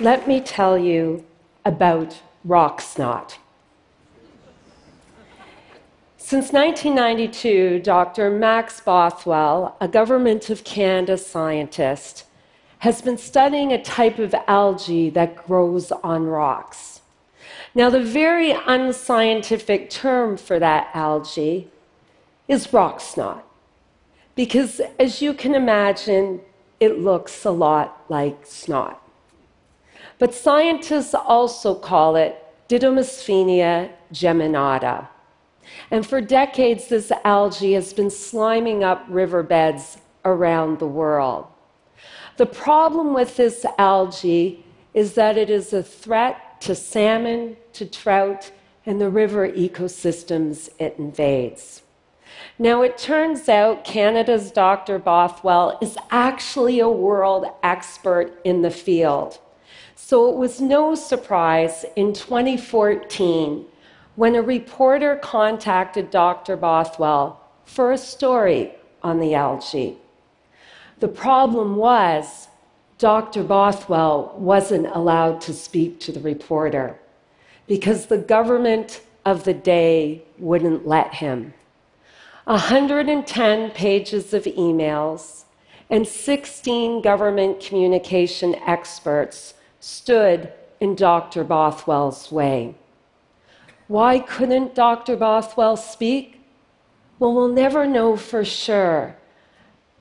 let me tell you about rock snot. Since 1992, Dr. Max Bothwell, a Government of Canada scientist, has been studying a type of algae that grows on rocks. Now, the very unscientific term for that algae is rock snot, because as you can imagine, it looks a lot like snot. But scientists also call it Didymosphenia geminata. And for decades, this algae has been sliming up riverbeds around the world. The problem with this algae is that it is a threat to salmon, to trout, and the river ecosystems it invades. Now, it turns out Canada's Dr. Bothwell is actually a world expert in the field. So it was no surprise in 2014 when a reporter contacted Dr. Bothwell for a story on the algae. The problem was Dr. Bothwell wasn't allowed to speak to the reporter because the government of the day wouldn't let him. 110 pages of emails and 16 government communication experts stood in Dr. Bothwell's way. Why couldn't Dr. Bothwell speak? Well, we'll never know for sure.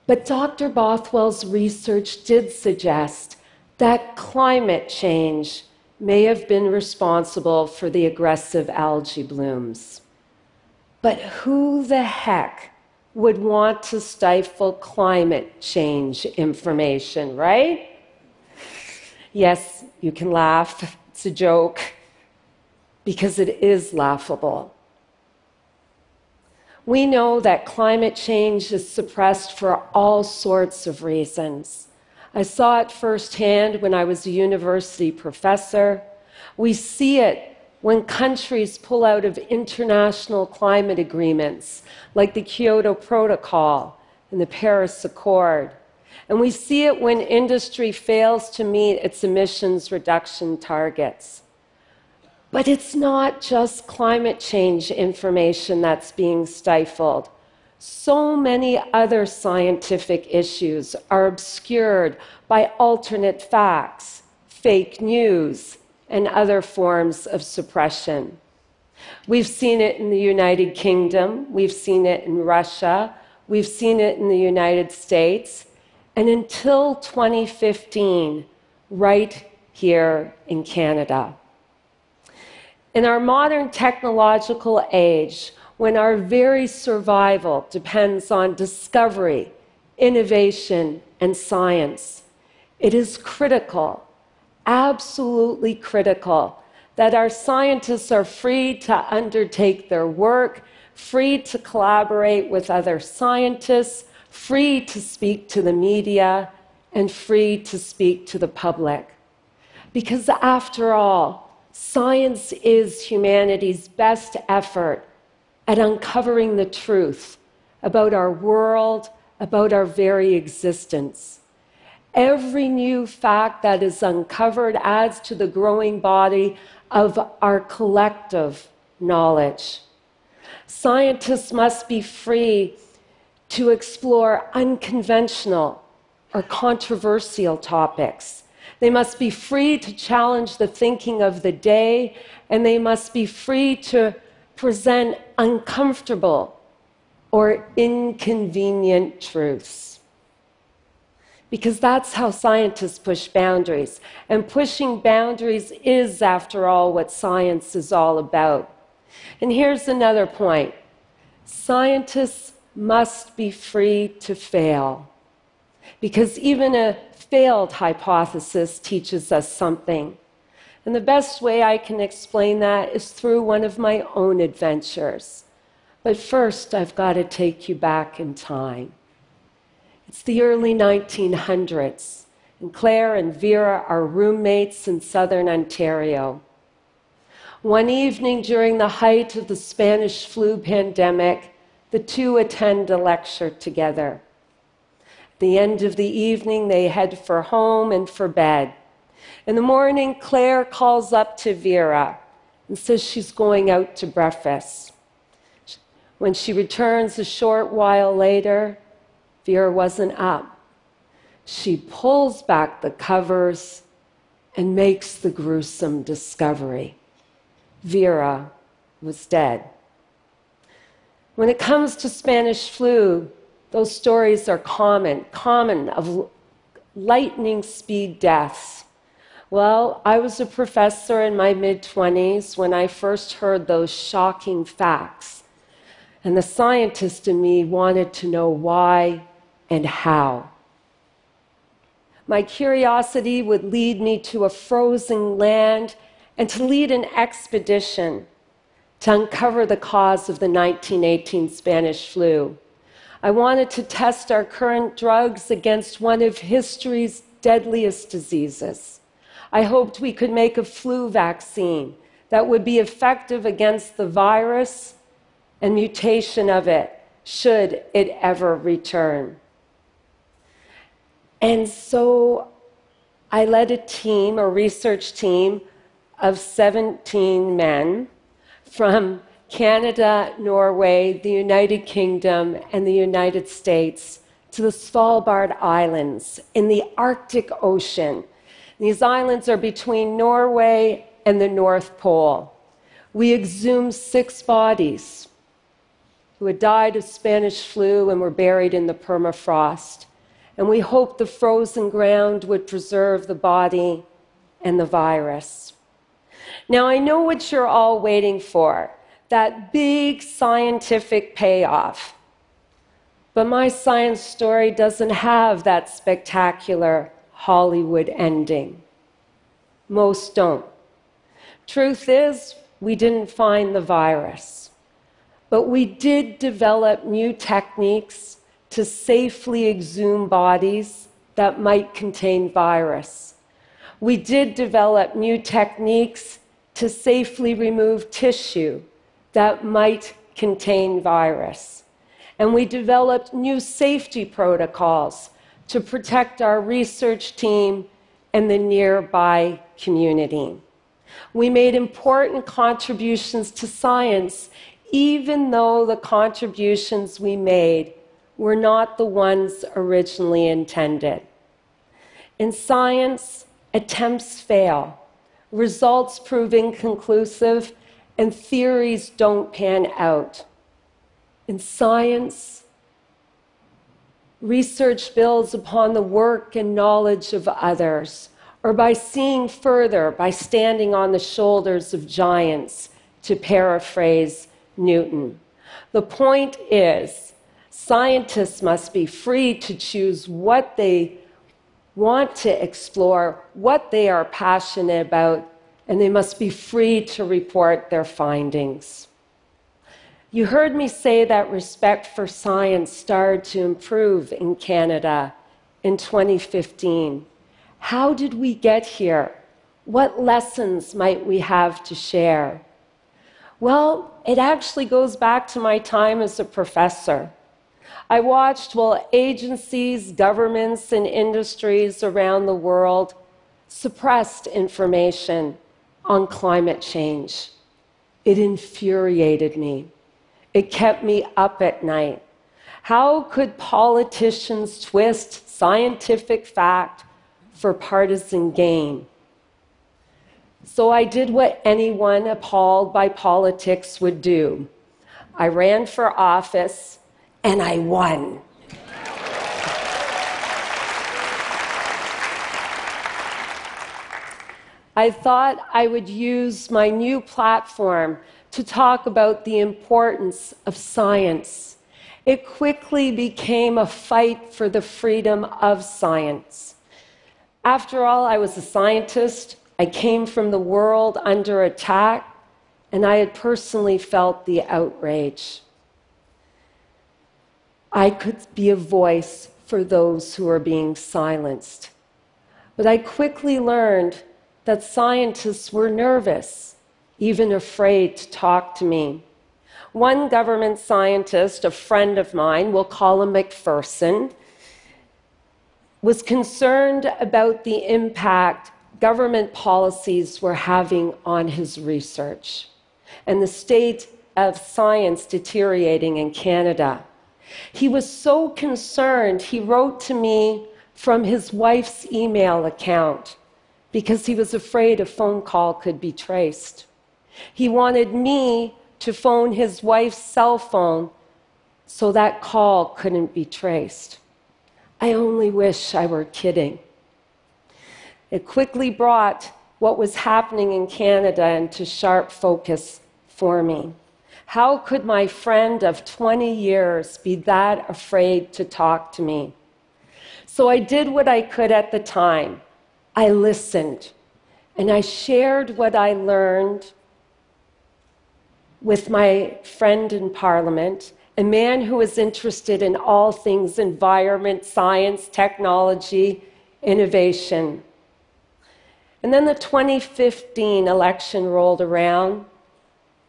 But Dr. Bothwell's research did suggest that climate change may have been responsible for the aggressive algae blooms. But who the heck would want to stifle climate change information, right? Yes, you can laugh, it's a joke because it is laughable. We know that climate change is suppressed for all sorts of reasons. I saw it firsthand when I was a university professor. We see it when countries pull out of international climate agreements like the Kyoto Protocol and the Paris Accord. And we see it when industry fails to meet its emissions reduction targets. But it's not just climate change information that's being stifled. So many other scientific issues are obscured by alternate facts, fake news, and other forms of suppression. We've seen it in the United Kingdom, we've seen it in Russia, we've seen it in the United States, and until 2015, right here in Canada. In our modern technological age, when our very survival depends on discovery, innovation, and science, it is critical, absolutely critical, that our scientists are free to undertake their work, free to collaborate with other scientists, free to speak to the media, and free to speak to the public. Because after all, Science is humanity's best effort at uncovering the truth about our world, about our very existence. Every new fact that is uncovered adds to the growing body of our collective knowledge. Scientists must be free to explore unconventional or controversial topics they must be free to challenge the thinking of the day, and they must be free to present uncomfortable or inconvenient truths. Because that's how scientists push boundaries. And pushing boundaries is, after all, what science is all about. And here's another point scientists must be free to fail. Because even a failed hypothesis teaches us something. And the best way I can explain that is through one of my own adventures. But first, I've got to take you back in time. It's the early 1900s, and Claire and Vera are roommates in southern Ontario. One evening during the height of the Spanish flu pandemic, the two attend a lecture together At the end of the evening, they head for home and for bed. In the morning, Claire calls up to Vera and says she's going out to breakfast. When she returns a short while later, Vera wasn't up. She pulls back the covers and makes the gruesome discovery Vera was dead. When it comes to Spanish flu, those stories are common, common of lightning speed deaths. Well, I was a professor in my mid 20s when I first heard those shocking facts. And the scientist in me wanted to know why and how. My curiosity would lead me to a frozen land and to lead an expedition to uncover the cause of the 1918 Spanish flu. I wanted to test our current drugs against one of history's deadliest diseases. I hoped we could make a flu vaccine that would be effective against the virus and mutation of it, should it ever return. And so I led a team, a research team of 17 men from Canada, Norway, the United Kingdom, and the United States to the Svalbard Islands in the Arctic Ocean. These islands are between Norway and the North Pole. We exhumed six bodies who had died of Spanish flu and were buried in the permafrost. And we hoped the frozen ground would preserve the body and the virus. Now, I know what you're all waiting for that big scientific payoff. But my science story doesn't have that spectacular Hollywood ending. Most don't. Truth is, we didn't find the virus. But we did develop new techniques to safely exhume bodies that might contain virus. We did develop new techniques to safely remove tissue that might contain virus. And we developed new safety protocols to protect our research team and the nearby community. We made important contributions to science, even though the contributions we made were not the ones originally intended. In science, attempts fail, results prove inconclusive, and theories don't pan out. In science, research builds upon the work and knowledge of others, or by seeing further, by standing on the shoulders of giants, to paraphrase Newton. The point is, scientists must be free to choose what they want to explore, what they are passionate about, and they must be free to report their findings. You heard me say that respect for science started to improve in Canada in 2015. How did we get here? What lessons might we have to share? Well, it actually goes back to my time as a professor. I watched while agencies, governments, and industries around the world suppressed information on climate change. It infuriated me. It kept me up at night. How could politicians twist scientific fact for partisan gain? So I did what anyone appalled by politics would do. I ran for office and I won. I thought I would use my new platform to talk about the importance of science. It quickly became a fight for the freedom of science. After all, I was a scientist. I came from the world under attack, and I had personally felt the outrage. I could be a voice for those who are being silenced. But I quickly learned that scientists were nervous, even afraid to talk to me. One government scientist, a friend of mine, we'll call him McPherson, was concerned about the impact government policies were having on his research and the state of science deteriorating in Canada. He was so concerned, he wrote to me from his wife's email account because he was afraid a phone call could be traced. He wanted me to phone his wife's cell phone so that call couldn't be traced. I only wish I were kidding. It quickly brought what was happening in Canada into sharp focus for me. How could my friend of 20 years be that afraid to talk to me? So I did what I could at the time. I listened and I shared what I learned with my friend in Parliament, a man who is interested in all things environment, science, technology, innovation. And then the 2015 election rolled around,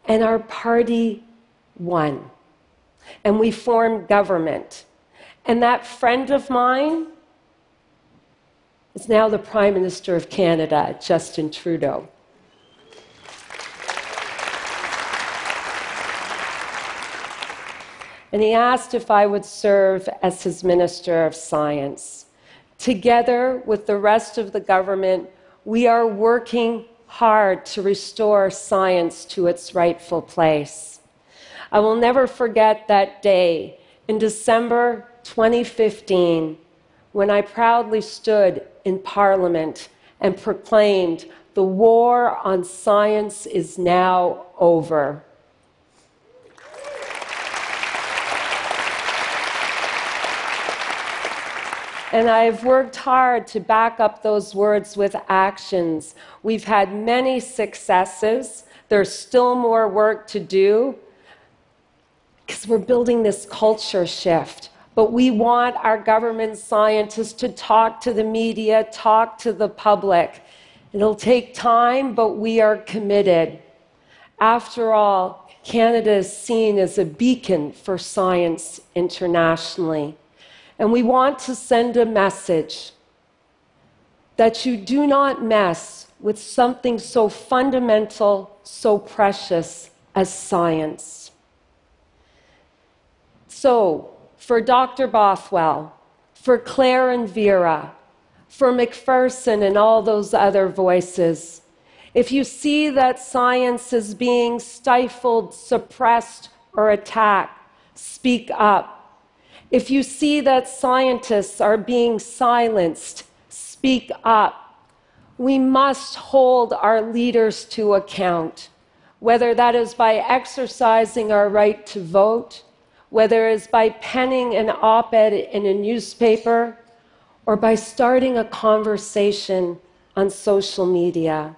and our party won. And we formed government. And that friend of mine is now the Prime Minister of Canada, Justin Trudeau. And he asked if I would serve as his Minister of Science. Together with the rest of the government, we are working hard to restore science to its rightful place. I will never forget that day in December 2015 when I proudly stood in Parliament and proclaimed, The war on science is now over. And I've worked hard to back up those words with actions. We've had many successes. There's still more work to do because we're building this culture shift. But we want our government scientists to talk to the media, talk to the public. It'll take time, but we are committed. After all, Canada is seen as a beacon for science internationally. And we want to send a message that you do not mess with something so fundamental, so precious as science. So, for Dr. Bothwell, for Claire and Vera, for McPherson and all those other voices, if you see that science is being stifled, suppressed, or attacked, speak up. If you see that scientists are being silenced, speak up. We must hold our leaders to account, whether that is by exercising our right to vote, whether it is by penning an op ed in a newspaper, or by starting a conversation on social media.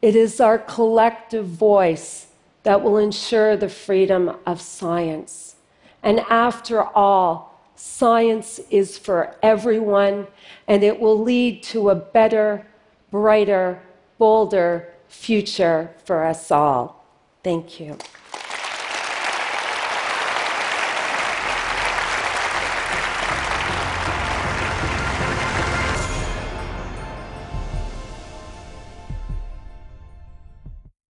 It is our collective voice that will ensure the freedom of science. And after all, science is for everyone, and it will lead to a better, brighter, bolder future for us all. Thank you.